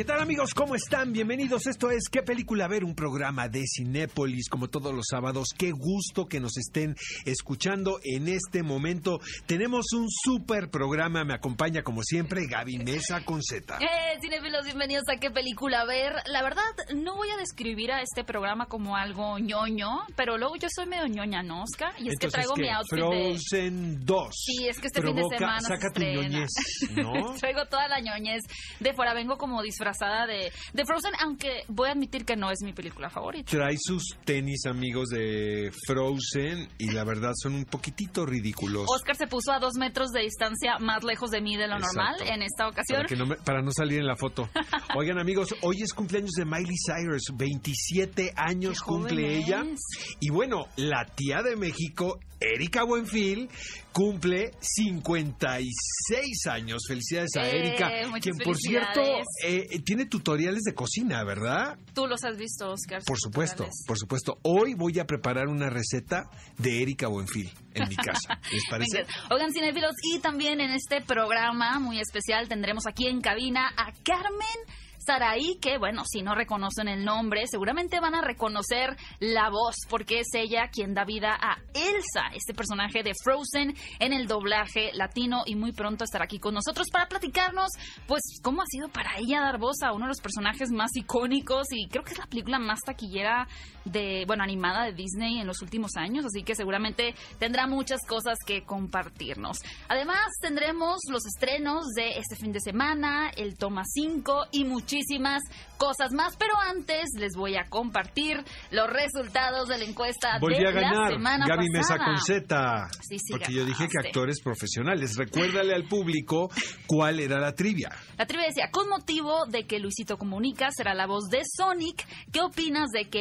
¿Qué tal amigos? ¿Cómo están? Bienvenidos. Esto es ¿Qué película ver? Un programa de Cinépolis como todos los sábados. Qué gusto que nos estén escuchando en este momento. Tenemos un súper programa. Me acompaña como siempre Gaby Mesa con Z. Eh, cinéfilos, bienvenidos a ¿Qué película ver? La verdad, no voy a describir a este programa como algo ñoño, pero luego yo soy medio ñoña, ¿no, Oscar? Y es que traigo ¿qué? mi outfit de... Frozen 2. Sí, es que este fin de semana se Saca tu ñoñez, ¿no? Traigo toda la ñoñez de fuera. Vengo como disfrazada de, de Frozen, aunque voy a admitir que no es mi película favorita. Trae sus tenis amigos de Frozen y la verdad son un poquitito ridículos. Oscar se puso a dos metros de distancia más lejos de mí de lo normal en esta ocasión. Para, que no me- para no salir en la foto. Oigan amigos, hoy es cumpleaños de Miley Cyrus, 27 años Qué cumple ella. es. Y bueno, la tía de México, Erika Buenfil, cumple 56 años. Felicidades a Eh, Erika, quien por cierto eh, tiene tutoriales de cocina, ¿verdad? Tú los has visto, Oscar. Por supuesto, tutoriales. por supuesto. Hoy voy a preparar una receta de Erika Buenfil en mi casa. ¿Les parece? Oigan, cinéfilos, y también en este programa muy especial tendremos aquí en cabina a Carmen Saraí, que bueno, si no reconocen el nombre, seguramente van a reconocer la voz, porque es ella quien da vida a Elsa, este personaje de Frozen en el doblaje latino, y muy pronto estará aquí con nosotros para platicarnos, pues, cómo ha sido para ella dar voz a uno de los personajes más icónicos, y creo que es la película más taquillera de, bueno, animada de Disney en los últimos años, así que seguramente tendrá muchas cosas que compartirnos. Además, tendremos los estrenos de este fin de semana, el Toma 5 y muchísimas cosas más, pero antes les voy a compartir los resultados de la encuesta Volví de a ganar, la semana Gaby Mesa pasada. con Z. Sí, sí, porque yo dije que actores profesionales. Recuérdale al público cuál era la trivia. La trivia decía, con motivo de que Luisito Comunica será la voz de Sonic, ¿qué opinas de que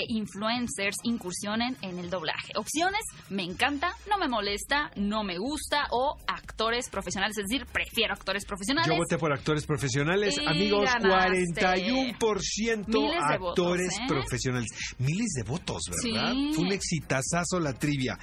influencers incursionen en el doblaje? Opciones, me encanta, no me molesta, no me gusta o actores profesionales, es decir, prefiero actores profesionales. Yo voté por actores profesionales. Y Amigos, ganaste. 41% Miles de votos, actores ¿eh? profesionales. Miles de votos, ¿verdad? Sí. Fue un exitazazo la trivia.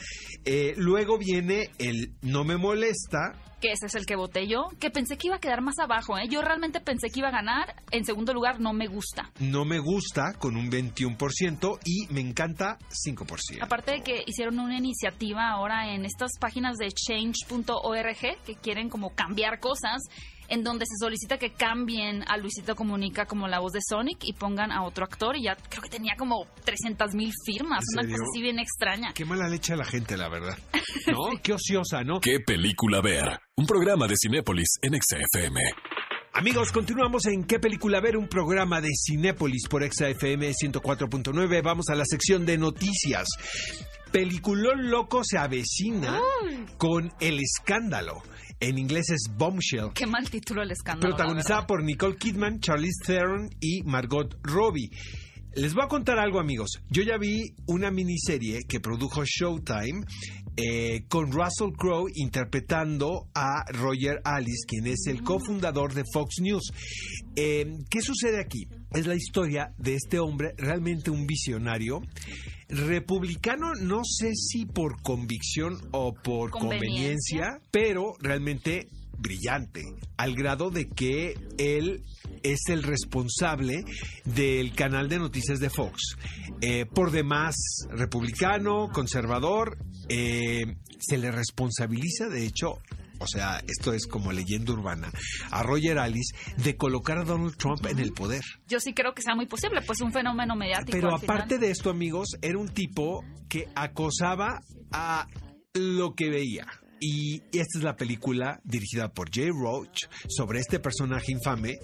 Eh, luego viene el No me molesta. Que ese es el que voté yo, que pensé que iba a quedar más abajo, ¿eh? Yo realmente pensé que iba a ganar. En segundo lugar, no me gusta. No me gusta con un 21% y me encanta 5%. Aparte de que hicieron una iniciativa ahora en estas páginas de change.org que quieren como cambiar cosas, en donde se solicita que cambien a Luisito Comunica como la voz de Sonic y pongan a otro actor y ya creo que tenía como 300 mil firmas, ¿En una serio? cosa así bien extraña. Qué mala leche a la gente, la verdad. ¿No? Qué ociosa, ¿no? ¿Qué película ver? Un programa de Cinépolis en XFM. Amigos, continuamos en ¿Qué película ver? Un programa de Cinépolis por ExaFM 104.9. Vamos a la sección de noticias. Peliculón loco se avecina con El Escándalo. En inglés es Bombshell. Qué mal título el escándalo. Protagonizada por Nicole Kidman, Charlize Theron y Margot Robbie. Les voy a contar algo, amigos. Yo ya vi una miniserie que produjo Showtime eh, con Russell Crowe interpretando a Roger Alice, quien es el cofundador de Fox News. Eh, ¿Qué sucede aquí? Es la historia de este hombre, realmente un visionario. Republicano, no sé si por convicción o por Conveniencia. conveniencia, pero realmente brillante, al grado de que él es el responsable del canal de noticias de Fox. Eh, por demás, republicano, conservador, eh, se le responsabiliza, de hecho, o sea, esto es como leyenda urbana, a Roger Alice de colocar a Donald Trump en el poder. Yo sí creo que sea muy posible, pues un fenómeno mediático. Pero final. aparte de esto, amigos, era un tipo que acosaba a lo que veía. Y esta es la película dirigida por Jay Roach sobre este personaje infame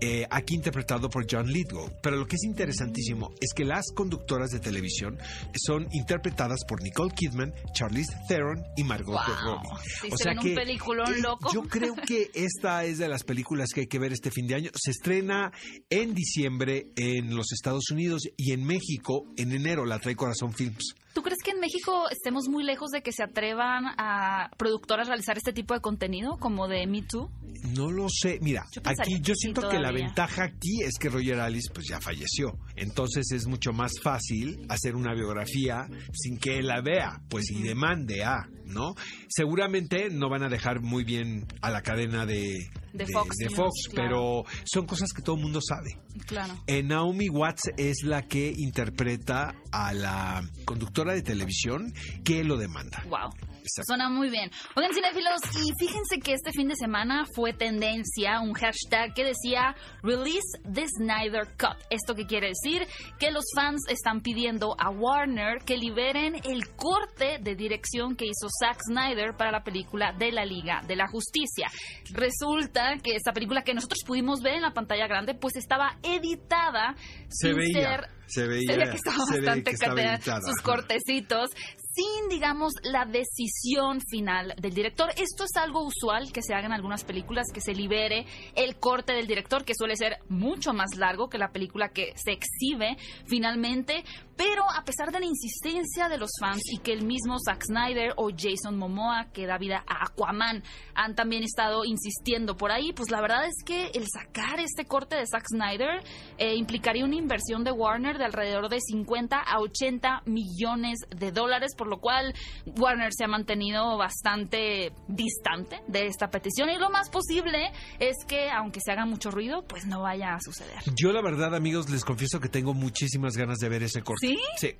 eh, aquí interpretado por John Lithgow. Pero lo que es interesantísimo es que las conductoras de televisión son interpretadas por Nicole Kidman, Charlize Theron y Margot Wow. Robbie. Sí, se ven un peliculón eh, loco. Yo creo que esta es de las películas que hay que ver este fin de año. Se estrena en diciembre en los Estados Unidos y en México en enero la trae Corazón Films. ¿Tú crees que en México estemos muy lejos de que se atrevan a productoras a realizar este tipo de contenido, como de Me Too? No lo sé. Mira, Yo aquí yo sí, siento que la ventaja aquí es que Roger Alice pues ya falleció. Entonces es mucho más fácil hacer una biografía sin que él la vea, pues y demande a, ¿no? Seguramente no van a dejar muy bien a la cadena de, De Fox News, Fox, claro. pero son cosas que todo el mundo sabe. Claro. Eh, Naomi Watts es la que interpreta a la conductora de televisión que lo demanda. Wow. Exacto. Suena muy bien. Oigan, cinéfilos, y fíjense que este fin de semana fue tendencia un hashtag que decía Release the Snyder Cut. ¿Esto qué quiere decir? Que los fans están pidiendo a Warner que liberen el corte de dirección que hizo Zack Snyder para la película de la Liga de la Justicia. Resulta que esta película que nosotros pudimos ver en la pantalla grande, pues estaba editada Se sin veía, ser se veía, se veía que estaba se veía bastante que estaba sus cortecitos sin, digamos, la decisión final del director. Esto es algo usual que se haga en algunas películas, que se libere el corte del director, que suele ser mucho más largo que la película que se exhibe finalmente. Pero a pesar de la insistencia de los fans y que el mismo Zack Snyder o Jason Momoa, que da vida a Aquaman, han también estado insistiendo por ahí, pues la verdad es que el sacar este corte de Zack Snyder eh, implicaría una inversión de Warner de alrededor de 50 a 80 millones de dólares, lo cual Warner se ha mantenido bastante distante de esta petición y lo más posible es que aunque se haga mucho ruido, pues no vaya a suceder. Yo la verdad, amigos, les confieso que tengo muchísimas ganas de ver ese corte. ¿Sí? Sí.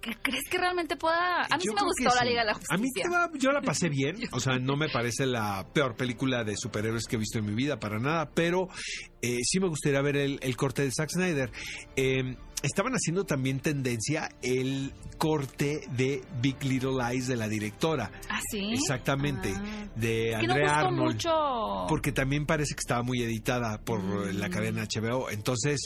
¿Qué- ¿Crees que realmente pueda? A mí Yo sí me gustó la sí. Liga de la A mí Justicia. va- yo la pasé bien, o sea, no me parece la peor película de superhéroes que he visto en mi vida, para nada, pero eh, sí me gustaría ver el, el corte de Zack Snyder. Eh, estaban haciendo también tendencia el corte de Big Little Lies de la directora. ¿Ah, sí? Exactamente, Ah. de Es que no Andrea gustó Arnold. mucho. Porque también parece que estaba muy editada por Mm. la cadena HBO. Entonces,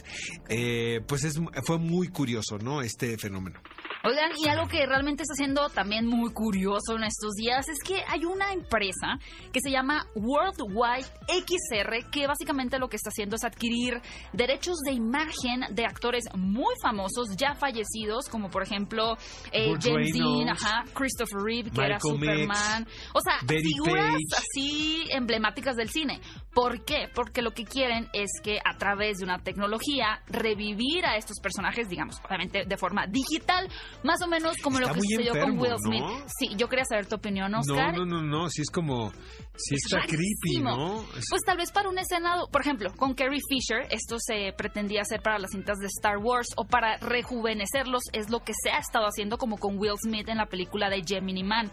eh, pues es, fue muy curioso, ¿no? Este fenómeno. Oigan, y algo que realmente está siendo también muy curioso en estos días es que hay una empresa que se llama Worldwide XR que básicamente lo que está haciendo es adquirir derechos de imagen de actores muy famosos ya fallecidos, como por ejemplo eh, James Dean, ajá, Christopher Reeve, que era Superman. O sea, Betty figuras Page. así emblemáticas del cine. ¿Por qué? Porque lo que quieren es que a través de una tecnología revivir a estos personajes, digamos, obviamente de forma digital, más o menos como Está lo que sucedió con Will Smith. ¿no? Sí, yo quería saber tu opinión, Oscar. No, no, no, no, sí es como, sí Es está creepy. ¿no? Es- Pues tal vez para una escena, por ejemplo, con Carrie Fisher, esto se pretendía hacer para las cintas de Star Wars o para rejuvenecerlos, es lo que se ha estado haciendo como con Will Smith en la película de Gemini Man.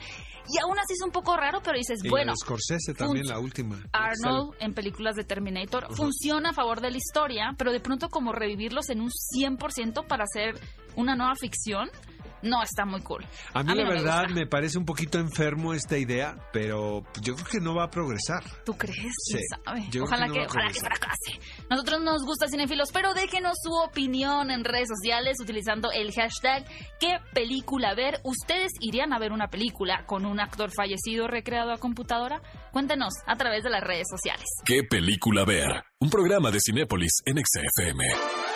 Y aún así es un poco raro, pero dices, y la bueno, de Scorsese también, la última. Arnold en películas de Terminator funciona a favor de la historia, pero de pronto como revivirlos en un 100% para hacer una nueva ficción, no está muy cool. A mí, la no verdad me, parece un poquito enfermo esta idea, pero yo creo que no va a progresar. ¿Tú crees? Sí, ¿Quién sabe? Ojalá que no que, ojalá que fracase. Nosotros nos gusta Cinefilos, pero déjenos su opinión en redes sociales utilizando el hashtag ¿Qué película ver? ¿Ustedes irían a ver una película con un actor fallecido recreado a computadora? Cuéntenos a través de las redes sociales. ¿Qué película ver? Un programa de Cinépolis en XFM.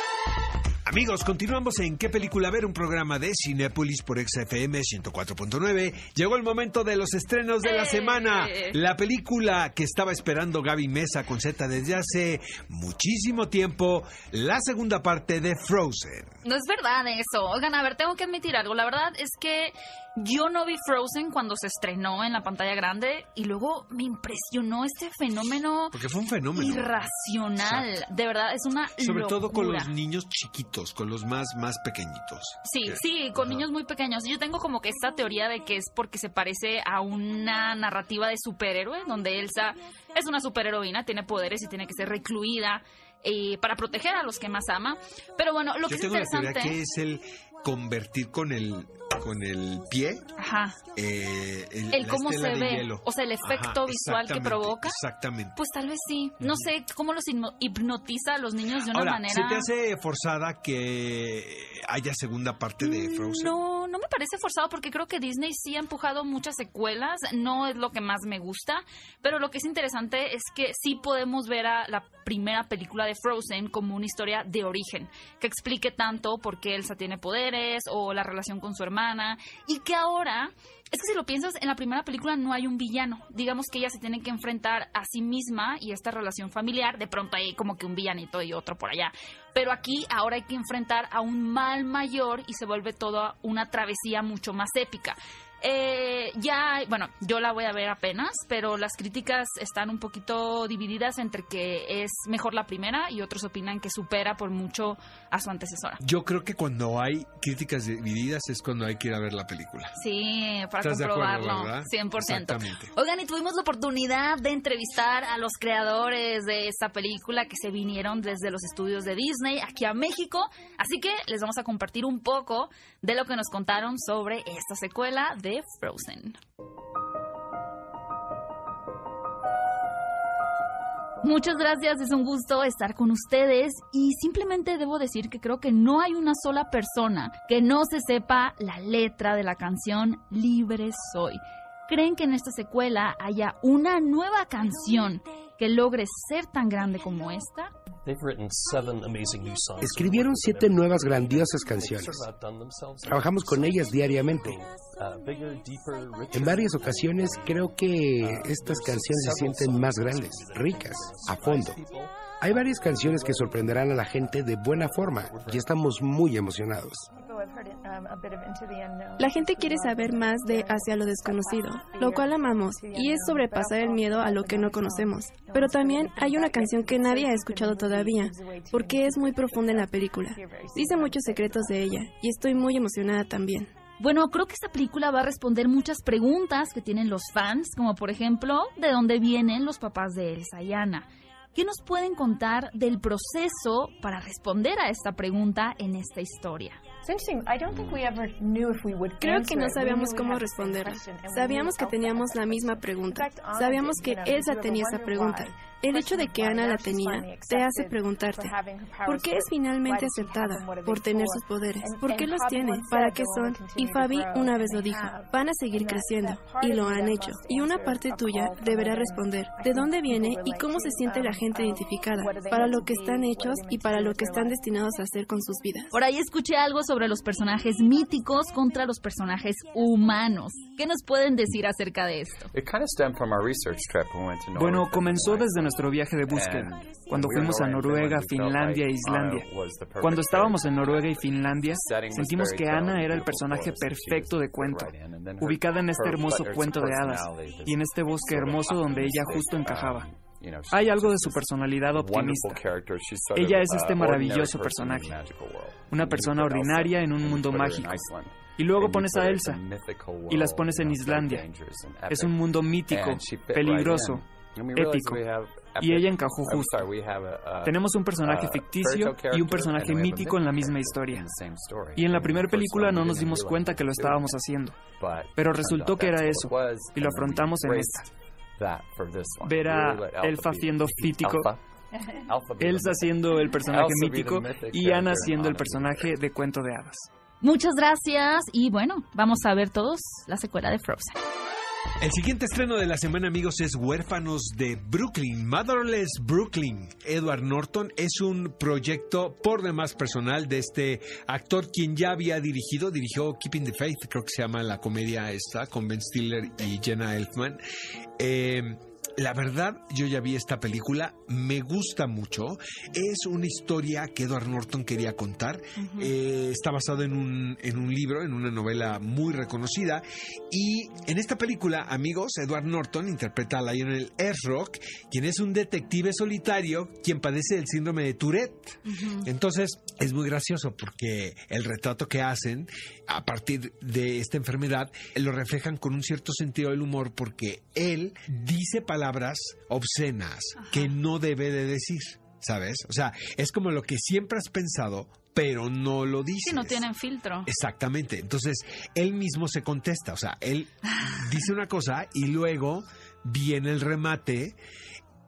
Amigos, continuamos en ¿Qué película ver? Un programa de Cinépolis por XFM 104.9. Llegó el momento de los estrenos de la ¡Eh! semana. La película que estaba esperando Gaby Mesa con Z desde hace muchísimo tiempo, la segunda parte de Frozen. No es verdad eso. Oigan, a ver, tengo que admitir algo. La verdad es que yo no vi Frozen cuando se estrenó en la pantalla grande y luego me impresionó este fenómeno Porque fue un fenómeno. irracional. De verdad, es una Sobre todo con los niños chiquitos, con los más, más pequeñitos. Sí, Que- sí, con Ajá. niños muy pequeños. Yo tengo como que esta teoría de que es porque se parece a una narrativa de superhéroe, donde Elsa es una superheroína, tiene poderes y tiene que ser recluida eh, para proteger a los que más ama. Pero bueno, lo que Yo es tengo la teoría interesante... que es el convertir con el, con el pie Ajá. eh, el, El cómo se ve, hielo. o sea, el efecto Ajá, visual que provoca. Exactamente. Pues tal vez sí. No sé cómo los hipno- hipnotiza a los niños de una Ahora, manera... ¿se te hace forzada que haya segunda parte de Frozen? No, no me parece forzado porque creo que Disney sí ha empujado muchas secuelas, no es lo que más me gusta, pero lo que es interesante es que sí podemos ver a la primera película de Frozen como una historia de origen, que explique tanto por qué Elsa tiene poderes o la relación con su y que ahora es que si lo piensas, en la primera película no hay un villano. Digamos que ella se tiene que enfrentar a sí misma y esta relación familiar. De pronto hay como que un villanito y otro por allá. Pero aquí ahora hay que enfrentar a un mal mayor y se vuelve toda una travesía mucho más épica. Eh, ya, bueno, yo la voy a ver apenas, pero las críticas están un poquito divididas entre que es mejor la primera y otros opinan que supera por mucho a su antecesora. Yo creo que cuando hay críticas divididas es cuando hay que ir a ver la película. Sí, para ¿Estás de acuerdo, comprobarlo, verdad? 100%. Exactamente. Oigan, y tuvimos la oportunidad de entrevistar a los creadores de esta película que se vinieron desde los estudios de Disney aquí a México, así que les vamos a compartir un poco de lo que nos contaron sobre esta secuela de Frozen. Muchas gracias, es un gusto estar con ustedes y simplemente debo decir que creo que no hay una sola persona que no se sepa la letra de la canción Libre Soy. ¿Creen que en esta secuela haya una nueva canción que logre ser tan grande como esta? Escribieron siete nuevas grandiosas canciones. Trabajamos con ellas diariamente. En varias ocasiones creo que estas canciones se sienten más grandes, ricas, a fondo. Hay varias canciones que sorprenderán a la gente de buena forma y estamos muy emocionados. La gente quiere saber más de Hacia lo desconocido, lo cual amamos, y es sobrepasar el miedo a lo que no conocemos. Pero también hay una canción que nadie ha escuchado todavía, porque es muy profunda en la película. Dice muchos secretos de ella, y estoy muy emocionada también. Bueno, creo que esta película va a responder muchas preguntas que tienen los fans, como por ejemplo, ¿de dónde vienen los papás de Elsa y Anna? ¿Qué nos pueden contar del proceso para responder a esta pregunta en esta historia? Creo que no sabíamos cómo responderla. Sabíamos que teníamos la misma pregunta. Sabíamos que Elsa tenía esa pregunta. El hecho de que Ana la tenía te hace preguntarte, ¿por qué es finalmente aceptada? Por tener sus poderes. ¿Por qué los tiene? ¿Para qué son? Y Fabi una vez lo dijo, van a seguir creciendo. Y lo han hecho. Y una parte tuya deberá responder, ¿de dónde viene y cómo se siente la gente identificada? Para lo que están hechos y para lo que están destinados a hacer con sus vidas. Por ahí escuché algo sobre los personajes míticos contra los personajes humanos. ¿Qué nos pueden decir acerca de esto? Bueno, comenzó desde nuestro viaje de búsqueda, cuando fuimos a Noruega, Finlandia e Islandia. Cuando estábamos en Noruega y Finlandia, sentimos que Ana era el personaje perfecto de cuento, ubicada en este hermoso cuento de hadas y en este bosque hermoso donde ella justo encajaba. Hay algo de su personalidad optimista. Ella es este maravilloso personaje, una persona ordinaria en un mundo mágico. Y luego pones a Elsa y las pones en Islandia. Es un mundo mítico, peligroso, épico. Y ella encajó justo. Tenemos un personaje ficticio y un personaje mítico en la misma historia. Y en la primera película no nos dimos cuenta que lo estábamos haciendo. Pero resultó que era eso. Y lo afrontamos en esta. Ver a Elfa siendo fítico, Elsa siendo el personaje mítico y Ana siendo el personaje de cuento de hadas. Muchas gracias y bueno, vamos a ver todos la secuela de Frozen. El siguiente estreno de la semana, amigos, es Huérfanos de Brooklyn, Motherless Brooklyn. Edward Norton es un proyecto por demás personal de este actor quien ya había dirigido, dirigió Keeping the Faith, creo que se llama la comedia esta, con Ben Stiller y Jenna Elfman. Eh, la verdad, yo ya vi esta película, me gusta mucho. Es una historia que Edward Norton quería contar. Eh, está basado en un, en un libro, en una novela muy reconocida. Y en esta película, amigos, Edward Norton interpreta a Lionel Rock, quien es un detective solitario quien padece del síndrome de Tourette. Entonces, es muy gracioso porque el retrato que hacen a partir de esta enfermedad lo reflejan con un cierto sentido del humor porque él dice palabras obscenas que no debe de decir, ¿sabes? O sea, es como lo que siempre has pensado, pero no lo dices. Sí, no tienen filtro. Exactamente. Entonces, él mismo se contesta, o sea, él dice una cosa y luego viene el remate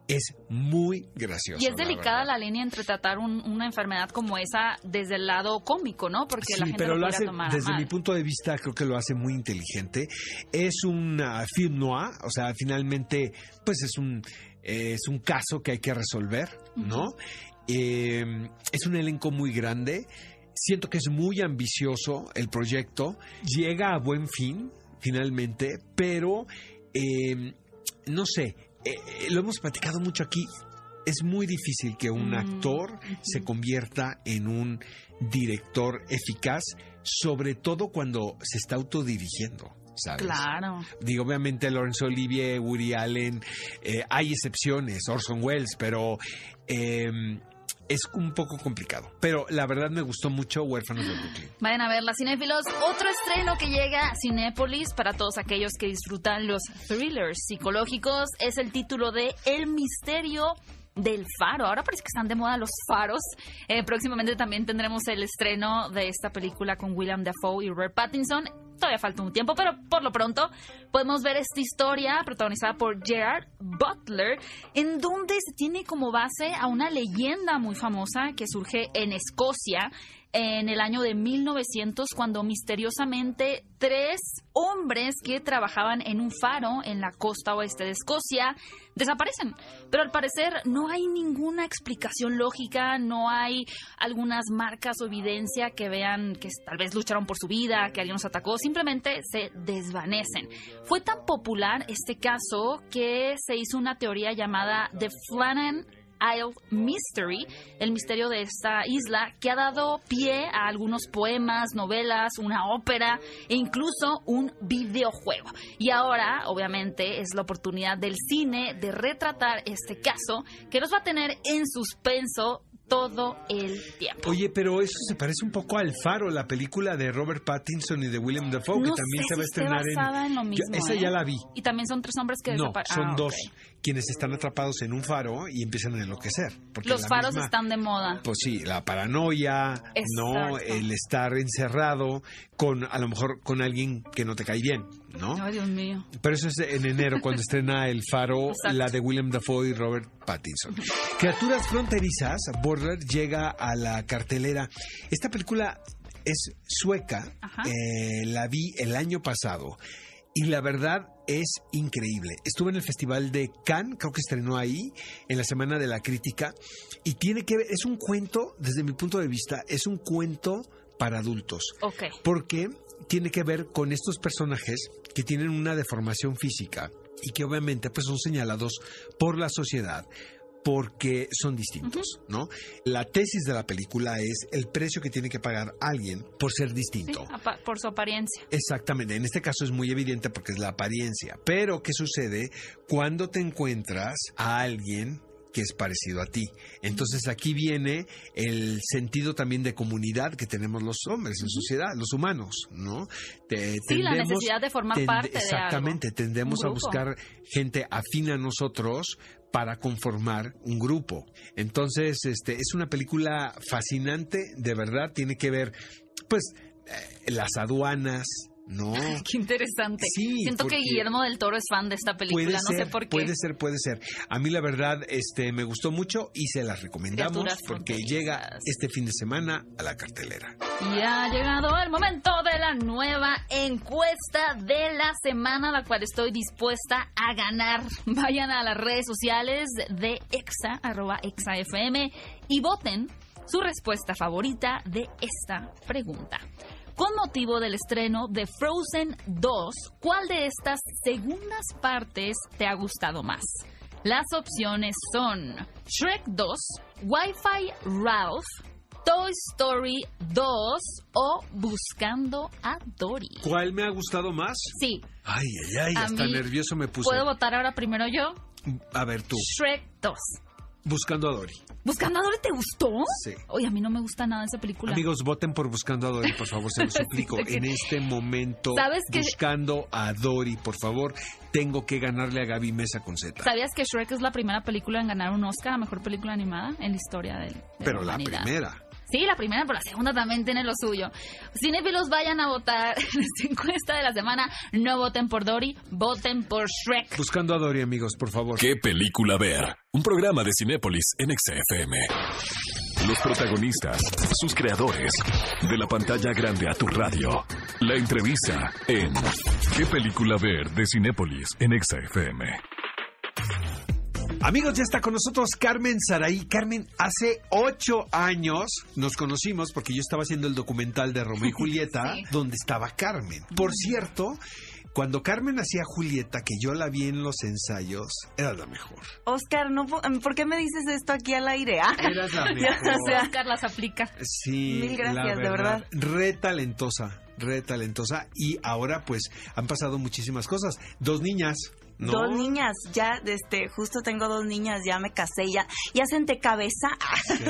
es muy gracioso. Y es delicada la, línea entre tratar una enfermedad como esa desde el lado cómico, ¿no? Porque la gente pero lo, hace, tomar desde mi punto de vista, creo que lo hace muy inteligente. Es un film noir, o sea, finalmente, pues es un, es un caso que hay que resolver, ¿no? Eh, es un elenco muy grande. Siento que es muy ambicioso el proyecto. Llega a buen fin, finalmente, pero eh, no sé, eh, eh, lo hemos platicado mucho aquí. Es muy difícil que un mm, actor se convierta en un director eficaz, sobre todo cuando se está autodirigiendo. ¿sabes? Claro. Digo, obviamente Laurence Olivier, Woody Allen, eh, hay excepciones, Orson Welles, pero em, es un poco complicado. Pero la verdad me gustó mucho Huérfanos de Brooklyn. Vayan a verla, cinéfilos. Otro estreno que llega a Cinépolis para todos aquellos que disfrutan los thrillers psicológicos es el título de El misterio del faro. Ahora parece que están de moda los faros. Eh, próximamente también tendremos el estreno de esta película con William Dafoe y Robert Pattinson. Todavía falta un tiempo, pero por lo pronto podemos ver esta historia protagonizada por Gerard Butler, en donde se tiene como base a una leyenda muy famosa que surge en Escocia en el año de 1900 cuando misteriosamente tres hombres que trabajaban en un faro en la costa oeste de Escocia desaparecen. Pero al parecer no hay ninguna explicación lógica, no hay algunas marcas o evidencia que vean que tal vez lucharon por su vida, que alguien los atacó, simplemente se desvanecen. Fue tan popular este caso que se hizo una teoría llamada The Flannan Isle Mystery, el misterio de esta isla, que ha dado pie a algunos poemas, novelas, una ópera e incluso un videojuego. Y ahora, obviamente, es la oportunidad del cine de retratar este caso que nos va a tener en suspenso todo el tiempo. Oye, pero eso se parece un poco al Faro, la película de Robert Pattinson y de William Dafoe, que también se va a estrenar en... lo mismo, esa ya ¿eh? la vi. Y también son tres hombres que No, son ah, dos quienes están atrapados en un faro y empiezan a enloquecer. Los faros están de moda. Pues sí, la paranoia, no, el estar encerrado con a lo mejor con alguien que no te cae bien, ¿no? Ay, Dios mío. Pero eso es en enero cuando estrena El Faro, la de William Dafoe y Robert Pattinson. Criaturas fronterizas, Border llega a la cartelera. Esta película es sueca, eh, la vi el año pasado y la verdad es increíble. Estuve en el Festival de Cannes, creo que estrenó ahí, en la Semana de la Crítica, y tiene que ver, es un cuento, desde mi punto de vista, es un cuento para adultos. Porque tiene que ver con estos personajes que tienen una deformación física y que obviamente pues son señalados por la sociedad porque son distintos, ¿no? La tesis de la película es el precio que tiene que pagar alguien por ser distinto. por su apariencia. Exactamente, en este caso es muy evidente porque es la apariencia, pero ¿qué sucede cuando te encuentras a alguien que es parecido a ti. Entonces aquí viene el sentido también de comunidad que tenemos los hombres en sociedad, los humanos, ¿no? sí, la necesidad de formar parte de Exactamente, tendemos a buscar gente afín a nosotros para conformar un grupo. Entonces, este es una película fascinante, de verdad, tiene que ver pues eh, las aduanas, no. qué interesante. Siento que Guillermo del Toro es fan de esta película, no sé por qué. Puede ser, puede ser. A mí la verdad este me gustó mucho y se las recomendamos porque llega este fin de semana a la cartelera. Y ha llegado el momento de la nueva encuesta de la semana, la cual estoy dispuesta a ganar. Vayan a las redes sociales de Exa, arroba ExaFM, y voten su respuesta favorita de esta pregunta. Con motivo del estreno de Frozen 2, ¿cuál de estas segundas partes te ha gustado más? Las opciones son Shrek 2, Wi-Fi Ralph, Toy Story 2 o Buscando a Dory. ¿Cuál me ha gustado más? Sí. Ay, ay, ay, hasta nervioso me puse. ¿Puedo votar ahora primero yo? A ver tú. Shrek 2. Buscando a Dory. ¿Buscando a Dory te gustó? Sí. Oye, a mí no me gusta nada esa película. Amigos, voten por Buscando a Dory, por favor, se los suplico. en este momento, ¿Sabes que... Buscando a Dory, por favor, tengo que ganarle a Gaby Mesa con Z. ¿Sabías que Shrek es la primera película en ganar un Oscar a Mejor Película Animada en la historia del de Pero la, la primera. Sí, la primera, pero la segunda también tiene lo suyo. Cinefilos, vayan a votar en esta encuesta de la semana. No voten por Dory, voten por Shrek. Buscando a Dory, amigos, por favor. ¿Qué película ver? un programa de Cinépolis en XFM. Los protagonistas, sus creadores, de la pantalla grande a tu radio. La entrevista en ¿Qué película ver de Cinépolis en XFM? Amigos, ya está con nosotros Carmen Saraí. Carmen, hace ocho años nos conocimos porque yo estaba haciendo el documental de Romeo y Julieta, Sí. donde estaba Carmen. Por cierto, cuando Carmen hacía Julieta, que yo la vi en los ensayos, era la mejor. Oscar, no, po- ¿por qué me dices esto aquí al aire? Ah, Eras la mejor. o sea, Oscar las aplica. Sí, Mil gracias, la de verdad. Re talentosa, re talentosa. Y ahora, pues, han pasado muchísimas cosas. Dos niñas, ¿no? Dos niñas, ya, este, justo tengo dos niñas, ya me casé, ya, ya senté cabeza. Sí.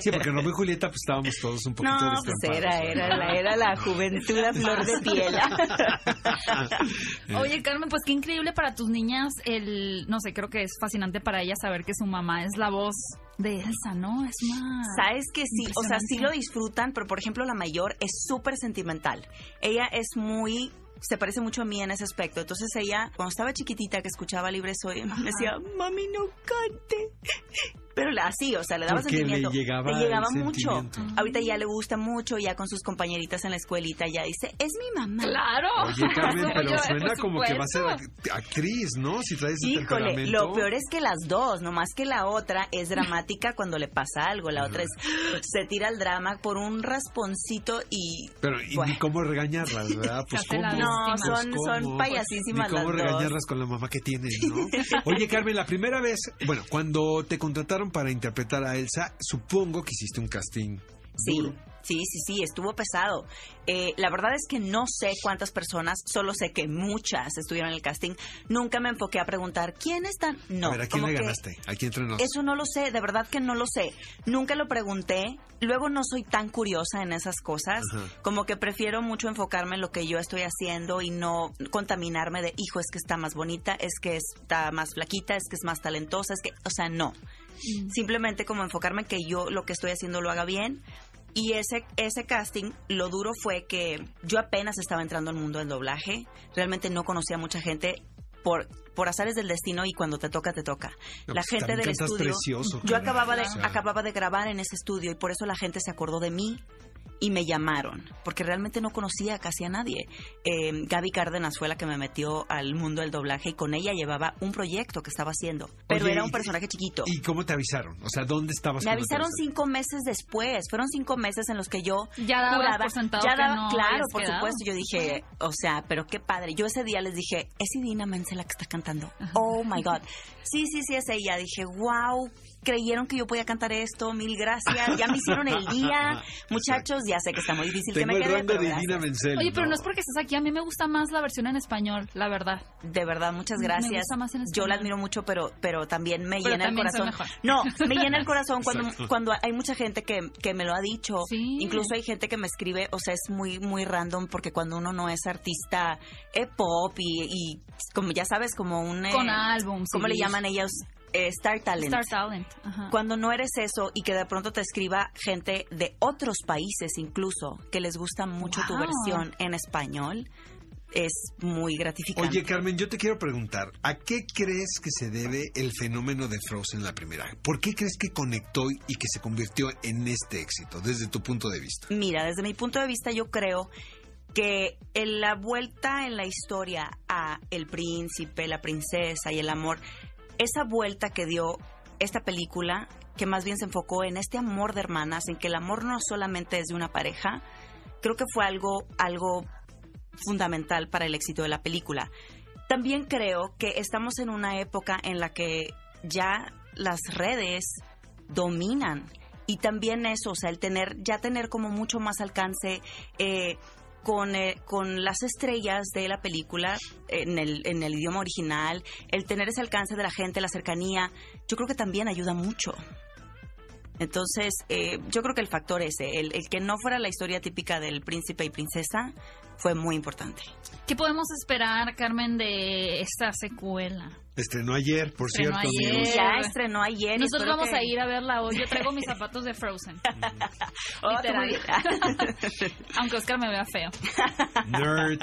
Sí, porque Romeo y Julieta, pues, estábamos todos un poquito No, pues era, era, la, era la juventud a flor de piel. Oye, Carmen, pues qué increíble para tus niñas el, no sé, creo que es fascinante para ellas saber que su mamá es la voz de Elsa, ¿no? Es una... Sabes que sí, o sea, sí lo disfrutan, pero por ejemplo la mayor es súper sentimental. Ella es muy se parece mucho a mí en ese aspecto. Entonces ella, cuando estaba chiquitita que escuchaba Libre Soy, me decía, mami, no cante. Pero así, o sea, le daba Porque le sentimiento. llegaba el mucho. sentimiento. Ahorita ya le gusta mucho, ya con sus compañeritas en la escuelita, ya dice, es mi mamá. Claro. Oye, Carmen, pero suena como que va a ser actriz, ¿no? Si traes ese Híjole, temperamento. lo peor es que las dos, nomás que la otra es dramática cuando le pasa algo, la otra es se tira al drama por un rasponcito y Pero y Bueno. ni cómo regañarlas, ¿verdad? Pues cómo. la No, víctima. Pues, son, ¿cómo? son payasísimas Ni cómo las dos. regañarlas con la mamá que tienen, ¿no? Oye, Carmen, la primera vez, bueno, cuando te contrataron para interpretar a Elsa, supongo que hiciste un casting Sí, duro. sí, sí, sí, estuvo pesado. Eh, la verdad es que no sé cuántas personas, solo sé que muchas estuvieron en el casting. Nunca me enfoqué a preguntar quién están. No, a ver, ¿a quién le ganaste? Aquí entre nos. Eso no lo sé, de verdad que no lo sé. Nunca lo pregunté. Luego no soy tan curiosa en esas cosas. Como que prefiero mucho enfocarme en lo que yo estoy haciendo y no contaminarme de, hijo, es que está más bonita, es que está más flaquita, es que es más talentosa, es que, o sea, no. Simplemente como enfocarme en que yo lo que estoy haciendo lo haga bien. Y ese, ese casting, lo duro fue que yo apenas estaba entrando al mundo del doblaje. Realmente no conocía a mucha gente por, por azares del destino y cuando te toca, te toca. No, la pues, gente del estudio. precioso, yo acababa de, O sea. acababa de grabar en ese estudio y por eso la gente se acordó de mí y me llamaron, porque realmente no conocía casi a nadie. Eh, Gaby Cárdenas fue la que me metió al mundo del doblaje y con ella llevaba un proyecto que estaba haciendo, pero Oye, era un personaje chiquito. ¿Y cómo te avisaron? O sea, ¿dónde estabas? Me avisaron cinco meses después. Fueron cinco meses en los que yo Ya juraba- por sentado ya que daba- no claro, por quedado. supuesto. Yo dije, o sea, pero qué padre. Yo ese día les dije, es Idina Menzel la que está cantando. Oh my God. Sí, sí, sí, es ella. Dije, wow. Creyeron que yo podía cantar esto, mil gracias. Ya me hicieron el día. Muchachos, ya sé que está muy difícil Tengo que me quede, pero de Menzel. Oye, pero no es porque estés aquí, a mí me gusta más la versión en español, la verdad. De verdad, muchas Me gracias. gusta más en Yo la admiro mucho, pero, pero también me Pero llena el también corazón. mejor. No, me llena el corazón cuando, cuando hay mucha gente que, que me lo ha dicho. Sí. Incluso hay gente que me escribe, o sea, es muy, muy random porque cuando uno no es artista eh, pop y, y como ya sabes, como un... eh, Con álbum, ¿Cómo le llaman ellos? Eh, Star Talent. Star Talent. Ajá. Cuando no eres eso y que de pronto te escriba gente de otros países incluso que les gusta mucho tu versión en español, es muy gratificante. Oye, Carmen, yo te quiero preguntar, ¿a qué crees que se debe el fenómeno de Frozen la primera? ¿Por qué crees que conectó y que se convirtió en este éxito, desde tu punto de vista? Mira, desde mi punto de vista yo creo que en la vuelta en la historia a el príncipe, la princesa y el amor, esa vuelta que dio esta película, que más bien se enfocó en este amor de hermanas, en que el amor no solamente es de una pareja, creo que fue algo, algo fundamental para el éxito de la película. También creo que estamos en una época en la que ya las redes dominan y también eso, o sea, el tener, ya tener como mucho más alcance eh, con, eh, con las estrellas de la película en el, en el idioma original, el tener ese alcance de la gente, la cercanía, yo creo que también ayuda mucho. Entonces, eh, yo creo que el factor ese, el, el que no fuera la historia típica del príncipe y princesa, fue muy importante. ¿Qué podemos esperar, Carmen, de esta secuela? Estrenó ayer, por Estrenó cierto, ayer. amigos. Ya estrenó ayer. Nosotros espero vamos que- a ir a verla hoy. Yo traigo mis zapatos de Frozen. Oh, literal. Aunque Oscar me vea feo. Nerd.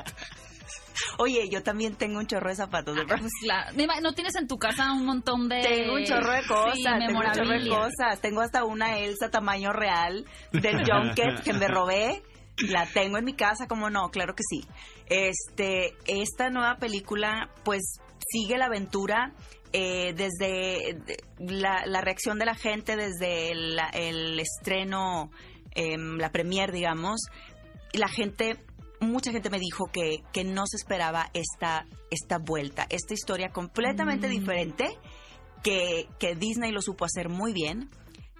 Oye, yo también tengo un chorro de zapatos de ah, pues ¿No tienes en tu casa un montón de... Tengo un chorro de cosas, tengo un chorro de cosas. Tengo hasta una Elsa tamaño real del Junket que me robé. La tengo en mi casa, como no, claro que sí. Este, esta nueva película, pues, sigue la aventura eh, desde la, reacción de la gente, desde el, estreno, em, la premier, digamos, la gente mucha gente me dijo que, que no se esperaba esta, esta vuelta, esta historia completamente mm. diferente, que, que Disney lo supo hacer muy bien.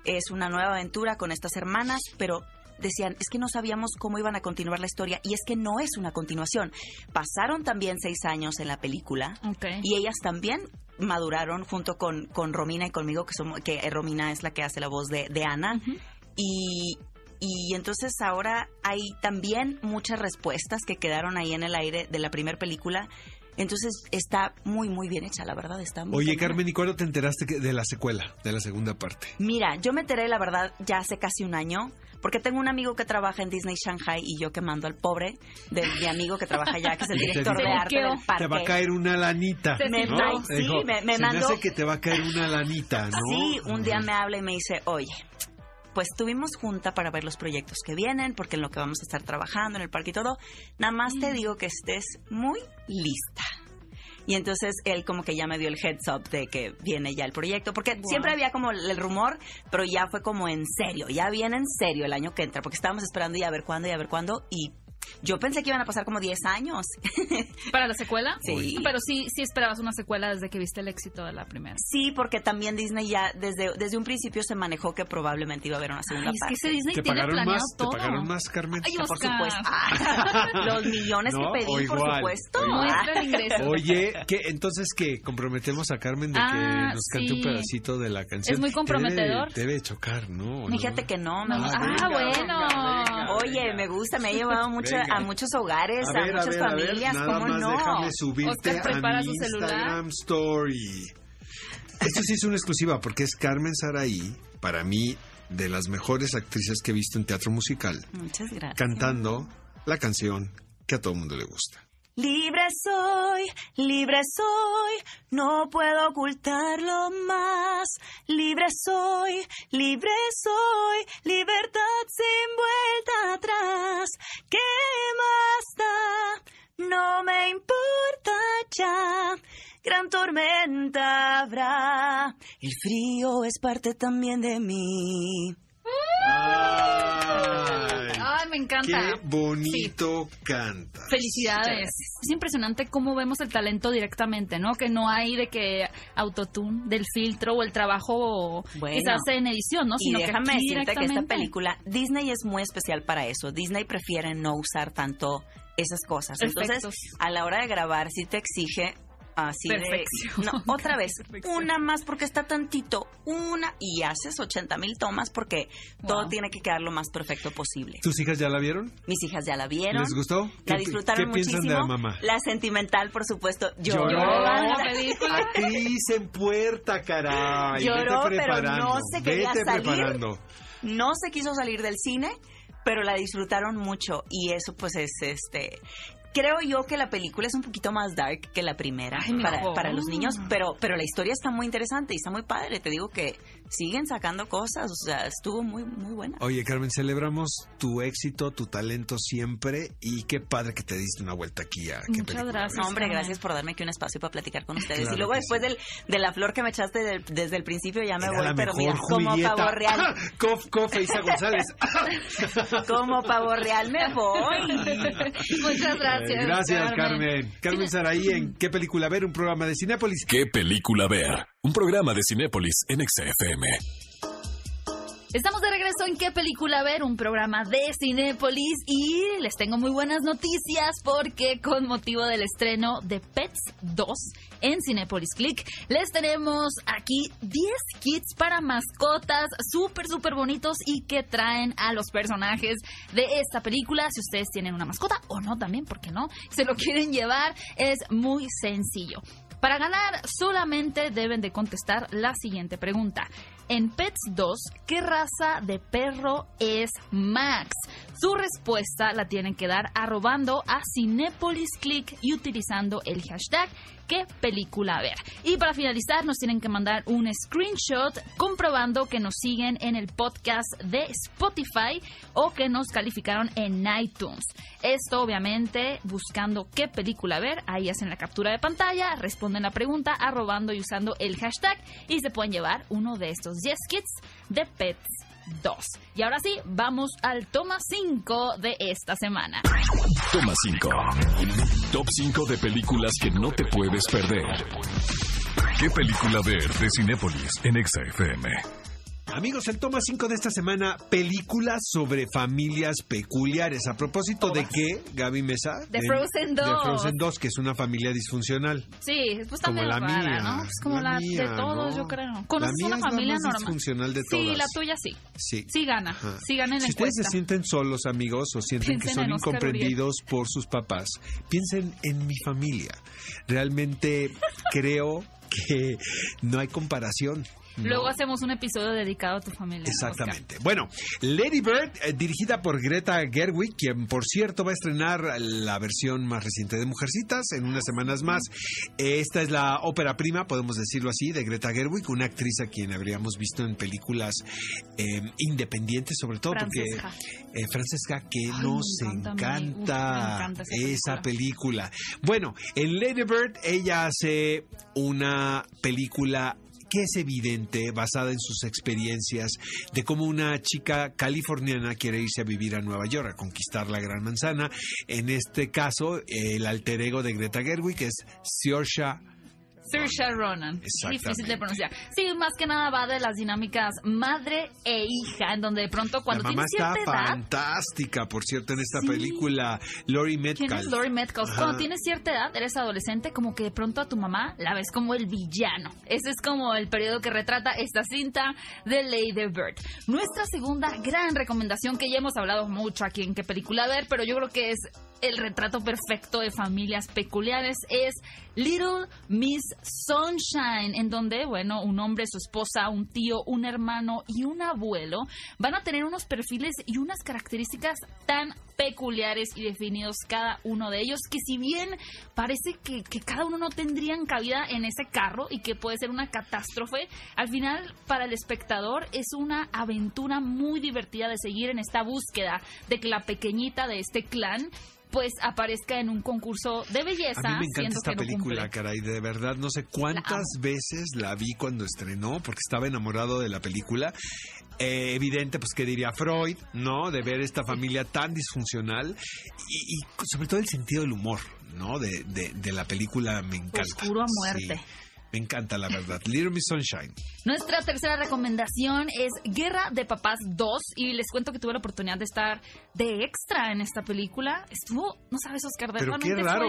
Es una nueva aventura con estas hermanas, pero decían, es que no sabíamos cómo iban a continuar la historia y es que no es una continuación. Pasaron también seis años en la película y ellas también maduraron junto con, con Romina y conmigo, que, somos, que Romina es la que hace la voz de, de Ana. y, y entonces ahora hay también muchas respuestas que quedaron ahí en el aire de la primera película. Entonces está muy, muy bien hecha, la verdad. Está muy Oye, Carmen, ¿y cuándo te enteraste de la secuela, de la segunda parte? Mira, yo me enteré, la verdad, ya hace casi un año, porque tengo un amigo que trabaja en Disney Shanghai y yo que mando al pobre de mi amigo que trabaja allá, que es el director de arte del parque. Te va a caer una lanita. Me, Sí, me, me mandó... me hace que te va a caer una lanita, ¿no? Sí, un día me habla y me dice, oye, pues tuvimos junta para ver los proyectos que vienen, porque en lo que vamos a estar trabajando en el parque y todo, nada más te mm. digo que estés muy lista. Y entonces él como que ya me dio el heads up de que viene ya el proyecto, porque siempre había como el rumor, pero ya fue como en serio, ya viene en serio el año que entra, porque estábamos esperando ya a ver cuándo y a ver cuándo, y yo pensé que iban a pasar como 10 años. ¿Para la secuela? Sí. Pero sí, sí esperabas una secuela desde que viste el éxito de la primera. Sí, porque también Disney ya desde, desde un principio se manejó que probablemente iba a haber una segunda parte. Es que ese Disney ¿Te tiene pagaron más, todo. ¿Te pagaron más, Carmen? Ay, por supuesto. los millones que pedí, por supuesto. Oye, ¿qué, entonces que comprometemos a Carmen de que ah, nos cante un pedacito de la canción. Es muy comprometedor. Debe, chocar, ¿no? Fíjate que no. Me ah, ah bueno. Oye, me gusta, me ha llevado mucho, a muchos hogares a, muchas familias, ¿cómo no? Déjame subirte a mi Instagram Story. Esto sí es una exclusiva porque es Carmen Saraí, para mí, de las mejores actrices que he visto en teatro musical. Muchas gracias. Cantando la canción que a todo el mundo le gusta. Libre soy, libre soy, no puedo ocultarlo más. Libre soy, libre soy, libertad sin vuelta atrás. ¿Qué más da? No me importa ya. Gran tormenta habrá. El frío es parte también de mí. Ay, me encanta. Qué bonito canta. Felicidades. Es impresionante cómo vemos el talento directamente, ¿no? Que no hay de que autotune, del filtro o el trabajo que se hace en edición, ¿no? Sino y déjame decirte que esta película, Disney es muy especial para eso. Disney prefiere no usar tanto esas cosas. Entonces, a la hora de grabar, sí te exige Así Perfección. no, otra vez, una más porque está tantito, una y haces 80 mil tomas porque todo tiene que quedar lo más perfecto posible. ¿Tus hijas ya la vieron? Mis hijas ya la vieron. ¿Les gustó? La disfrutaron ¿qué muchísimo. de la mamá? La sentimental, por supuesto. Lloró. Lloró. Actriz en puerta, caray. Lloró, pero no se quería salir. No se quiso salir del cine pero la disfrutaron mucho y eso pues es este creo yo que la película es un poquito más dark que la primera para, para, los niños, pero, pero la historia está muy interesante y está muy padre. Te digo que siguen sacando cosas, o sea, estuvo muy, muy buena. Oye, Carmen, celebramos tu éxito, tu talento siempre y qué padre que te diste una vuelta aquí a Muchas gracias. hombre, gracias por darme aquí un espacio para platicar con ustedes. y luego después del, de la flor que me echaste desde el principio ya me voy, pero mira, como pavo real. cof, cof, Isa González. como pavo real me voy. Muchas gracias. gracias, Carmen. Carmen, Saraí en ¿Qué película ver? Un programa de Cinépolis. ¿Qué película ver? Un programa de Cinépolis en XFM. Estamos de regreso en ¿Qué película ver? Un programa de Cinépolis y les tengo muy buenas noticias porque con motivo del estreno de Pets 2 en Cinépolis Click les tenemos aquí 10 kits para mascotas súper súper bonitos y que traen a los personajes de esta película. Si ustedes tienen una mascota o no también, ¿por qué no? Se lo quieren llevar, es muy sencillo. Para ganar solamente deben de contestar la siguiente pregunta. En Pets 2, ¿qué raza de perro es Max? Su respuesta la tienen que dar arrobando a Cinepolis Click y utilizando el hashtag qué película ver. Y para finalizar, nos tienen que mandar un screenshot comprobando que nos siguen en el podcast de Spotify o que nos calificaron en iTunes. Esto obviamente buscando qué película ver, ahí hacen la captura de pantalla, responden la pregunta arrobando y usando el hashtag y se pueden llevar uno de estos 10 kits de Pets 2. Y ahora sí, vamos al toma 5 de esta semana. Toma 5. Top 5 de películas que no te puedes perder. ¿Qué película ver de Cinépolis en EXA-FM? Amigos, el toma 5 de esta semana, películas sobre familias peculiares. A propósito de qué, Gaby Mesa. De Frozen 2. De Frozen 2, que es una familia disfuncional. Sí, pues también Como la mía, ¿no? Es como la la, mía, de todos, ¿no? yo creo. La ¿Conoces mía una es la familia más normal? disfuncional de Sí, todas. la tuya sí. Sí. Sí gana. Ajá. Sí gana en la Si ustedes se sienten solos, amigos, o sienten que Piensen son en Oscar incomprendidos por sus papás, piensen en mi familia. Realmente creo que no hay comparación. ¿No? Luego hacemos un episodio dedicado a tu familia. Exactamente. Bueno, Lady Bird, eh, dirigida por Greta Gerwig, quien por cierto va a estrenar la versión más reciente de Mujercitas en unas semanas más. Esta es la ópera prima, podemos decirlo así, de Greta Gerwig, una actriz a quien habríamos visto en películas eh, independientes, sobre todo Francesca. porque eh, Francesca, que Ay, nos encanta. Uf, esa esa película. Bueno, en Lady Bird ella hace una película que es evidente, basada en sus experiencias, de cómo una chica californiana quiere irse a vivir a Nueva York, a conquistar la Gran Manzana. En este caso, el alter ego de Greta Gerwig es Saoirse Saoirse Ronan. Difícil de pronunciar. Sí, más que nada va de las dinámicas madre e hija, en donde de pronto cuando la mamá tienes está cierta edad... fantástica, por cierto, en esta Sí. película. Lori ¿Quién Metcalf. es Lori Metcalf? Ajá. Cuando tienes cierta edad, eres adolescente, como que de pronto a tu mamá la ves como el villano. Ese es como el periodo que retrata esta cinta de Lady Bird. Nuestra segunda gran recomendación, que ya hemos hablado mucho aquí en qué película ver, pero yo creo que es el retrato perfecto de familias peculiares, es Little Miss Sunshine, en donde, bueno, un hombre, su esposa, un tío, un hermano y un abuelo van a tener unos perfiles y unas características tan peculiares y definidos cada uno de ellos, que si bien parece que, que cada uno no tendrían cabida en ese carro y que puede ser una catástrofe, al final para el espectador es una aventura muy divertida de seguir en esta búsqueda de que la pequeñita de este clan pues aparezca en un concurso de belleza. A mí me encanta esta no película, cumple. caray, de verdad, no sé cuántas veces la vi cuando estrenó, porque estaba enamorado de la película. Eh, evidente, pues, que diría Freud, ¿no? De ver esta familia tan disfuncional y, y sobre todo el sentido del humor, ¿no? De, de- de la película me encanta. Oscuro a muerte. Sí, me encanta, la verdad. Little Miss Sunshine. Nuestra tercera recomendación es Guerra de Papás 2 y les cuento que tuve la oportunidad de estar de extra en esta película. Estuvo, no sabes, Oscar, de Pero qué raro.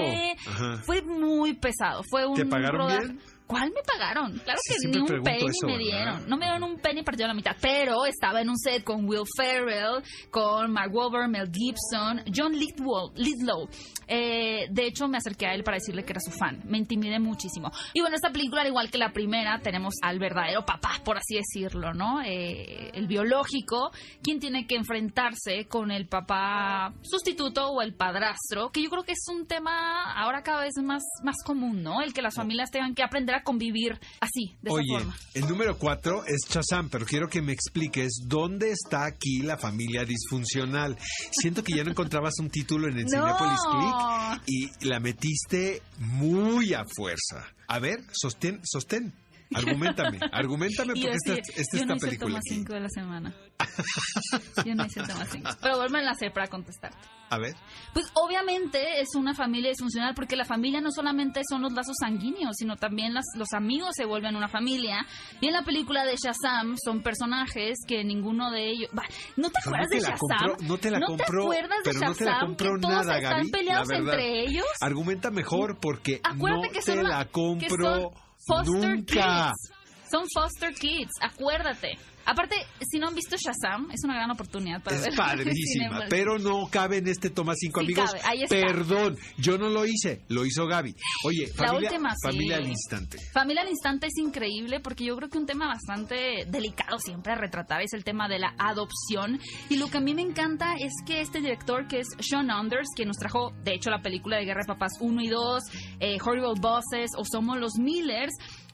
Fue muy pesado. Fue un ¿Te pagaron rodaje- bien? ¿Cuál me pagaron? Claro Sí, que ni un penny eso, me ¿verdad? dieron. No me dieron un penny partido a la mitad, pero estaba en un set con Will Ferrell, con Mark Wahlberg, Mel Gibson, John Lidwell, Lidlow. Eh, de hecho, me acerqué a él para decirle que era su fan. Me intimidé muchísimo. Y bueno, esta película, al igual que la primera, tenemos al verdadero papá, por así decirlo, ¿no? Eh, el biológico, quien tiene que enfrentarse con el papá sustituto o el padrastro, que yo creo que es un tema ahora cada vez más, más común, ¿no? El que las familias tengan que aprender a convivir así, de Oye, esa forma. el número cuatro es Shazam, pero quiero que me expliques dónde está aquí la familia disfuncional. Siento que ya no encontrabas un título en el No. Cinepolis Click y la metiste muy a fuerza. A ver, sostén, sostén. Argumentame, argumentame porque esta, esta yo es no hice el película toma aquí. 5 de la semana. Yo no hice toma 5. Pero vuelven a hacer para contestar. A ver, Pues obviamente es una familia disfuncional porque la familia no solamente son los lazos sanguíneos, sino también las- los amigos se vuelven una familia. Y en la película de Shazam son personajes que ninguno de ellos... Va, ¿No te acuerdas no te de Shazam? compró- no te la compró, acuerdas de pero no te la Shazam? compró que todos nada, están Gaby, peleados entre ellos. argumenta mejor porque Acuérdate no que te son la que compro son foster nunca. kids. Son foster kids, acuérdate. Aparte, si no han visto Shazam, es una gran oportunidad para es ver. padrísima, pero no cabe en este toma 5 Sí amigos. cabe, ahí está. Perdón, yo no lo hice, lo hizo Gaby. Oye, La familia, última, sí. familia al instante. Familia al instante es increíble porque yo creo que un tema bastante delicado siempre a retratar es el tema de la adopción. Y lo que a mí me encanta es que este director, que es Sean Anders, que nos trajo, de hecho, la película de Guerra de Papás 1 y 2, eh, Horrible Bosses o Somos los Millers,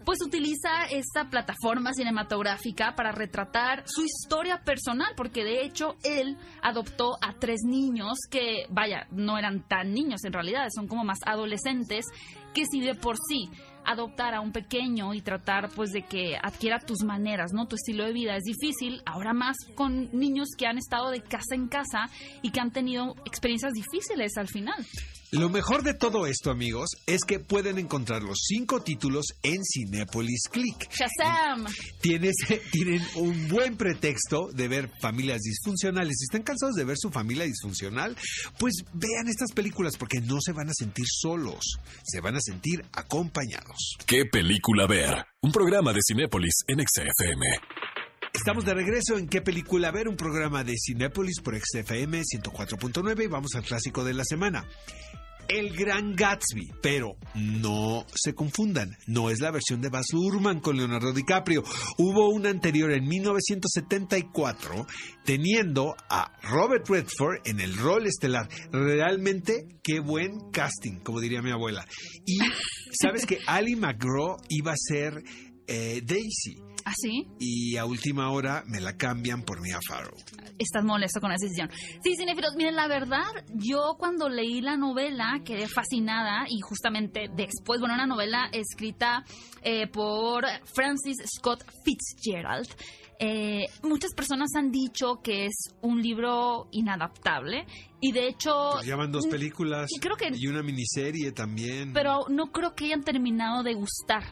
pues utiliza esta plataforma cinematográfica para retratar su historia personal, porque de hecho él adoptó a tres niños que, vaya, no eran tan niños en realidad, son como más adolescentes, que si de por sí adoptar a un pequeño y tratar pues de que adquiera tus maneras, ¿no? Tu estilo de vida es difícil, ahora más con niños que han estado de casa en casa y que han tenido experiencias difíciles al final. Lo mejor de todo esto, amigos, es que pueden encontrar los cinco títulos en Cinépolis Click. Shazam. Tienes, tienen un buen pretexto de ver familias disfuncionales. Si están cansados de ver su familia disfuncional, pues vean estas películas porque no se van a sentir solos, se van a sentir acompañados. ¿Qué película ver? Un programa de Cinépolis en XFM. Estamos de regreso en qué película ver, un programa de Cinépolis por XFM 104.9 y vamos al clásico de la semana. El Gran Gatsby, pero no se confundan, no es la versión de Baz Luhrmann con Leonardo DiCaprio. Hubo una anterior en 1974 teniendo a Robert Redford en el rol estelar. Realmente qué buen casting, como diría mi abuela. Y sabes que Ali McGraw iba a ser eh, Daisy ¿Así? y a última hora me la cambian por Mia Farrow. Estás molesto con esa decisión. Sí, cinéfilos, miren, la verdad, yo cuando leí la novela quedé fascinada y justamente después, bueno, una novela escrita eh, por Francis Scott Fitzgerald. Eh, muchas personas han dicho que es un libro inadaptable y de hecho... Pues Llevan dos películas y creo que- y una miniserie también. Pero no creo que hayan terminado de gustar.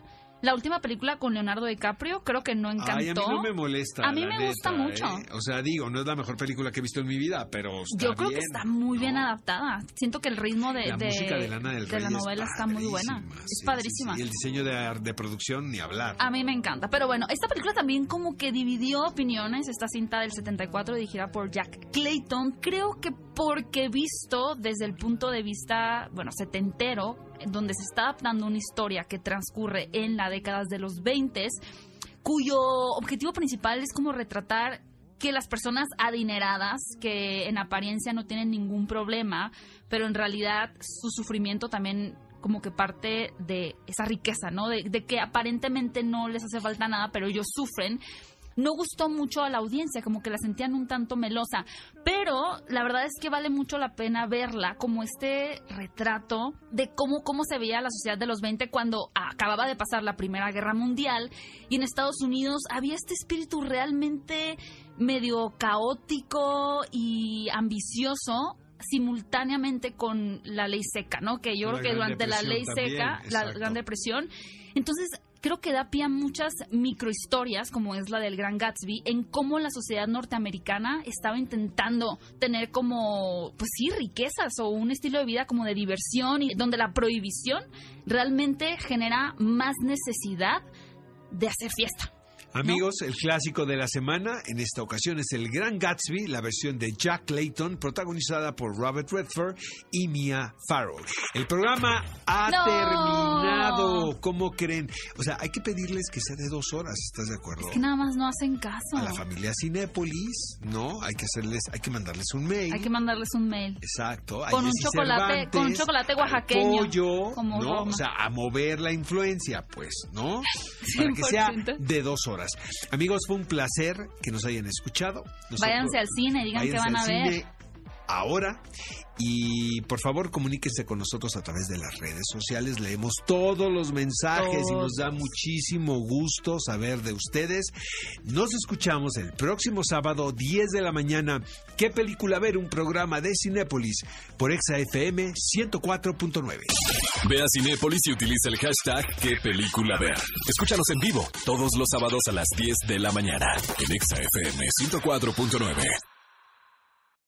La última película con Leonardo DiCaprio creo que no encantó. Ay, a mí no me molesta. A mí me gusta mucho. ¿eh? O sea, digo, no es la mejor película que he visto en mi vida, pero está Yo creo bien, que está muy bien adaptada. Siento que el ritmo de, La de- música de Lana del de Rey la es novela está muy buena. Es sí, sí, padrísima. sí. Y el diseño de, de producción, ni hablar. A mí me encanta. Pero bueno, esta película también como que dividió opiniones. Esta cinta del 74 dirigida por Jack Clayton. Creo que porque visto desde el punto de vista, bueno, setentero, donde se está adaptando una historia que transcurre en las décadas de los 20, cuyo objetivo principal es como retratar que las personas adineradas, que en apariencia no tienen ningún problema, pero en realidad su sufrimiento también como que parte de esa riqueza, ¿no? De, de que aparentemente no les hace falta nada, pero ellos sufren. No gustó mucho a la audiencia, como que la sentían un tanto melosa, pero la verdad es que vale mucho la pena verla como este retrato de cómo, cómo se veía la sociedad de los 20 cuando acababa de pasar la Primera Guerra Mundial y en Estados Unidos había este espíritu realmente medio caótico y ambicioso simultáneamente con la ley seca, ¿no? Que yo La creo que durante la ley seca, la. Gran Depresión, entonces creo que da pie a muchas microhistorias, como es la del Gran Gatsby, en cómo la sociedad norteamericana estaba intentando tener como, pues sí, riquezas o un estilo de vida como de diversión, y donde la prohibición realmente genera más necesidad de hacer fiesta. Amigos, el clásico de la semana en esta ocasión es El Gran Gatsby, la versión de Jack Clayton, protagonizada por Robert Redford y Mia Farrow. El programa ha ¡No! terminado. ¿Cómo creen? O sea, hay que pedirles que sea de dos horas, ¿estás de acuerdo? Es que nada más no hacen caso. A la familia Cinépolis, ¿no? Hay que hacerles, hay que mandarles un mail. Hay que mandarles un mail. Exacto. Con un chocolate- Cervantes, con un chocolate oaxaqueño, pollo, como ¿no? Roma. O sea, a mover la influencia, pues, ¿no? Para que sea 100%. de dos horas. Amigos, fue un placer que nos hayan escuchado. Váyanse al cine, digan qué van a ver. cine Ahora y por favor comuníquense con nosotros a través de las redes sociales, leemos todos los mensajes y nos da muchísimo gusto saber de ustedes. Nos escuchamos el próximo sábado 10 de la mañana. ¿Qué película ver? Un programa de Cinépolis por ExaFM 104.9. Ve a Cinépolis y utiliza el hashtag qué película ver. Escúchanos en vivo todos los sábados a las 10 de la mañana en ExaFM 104.9.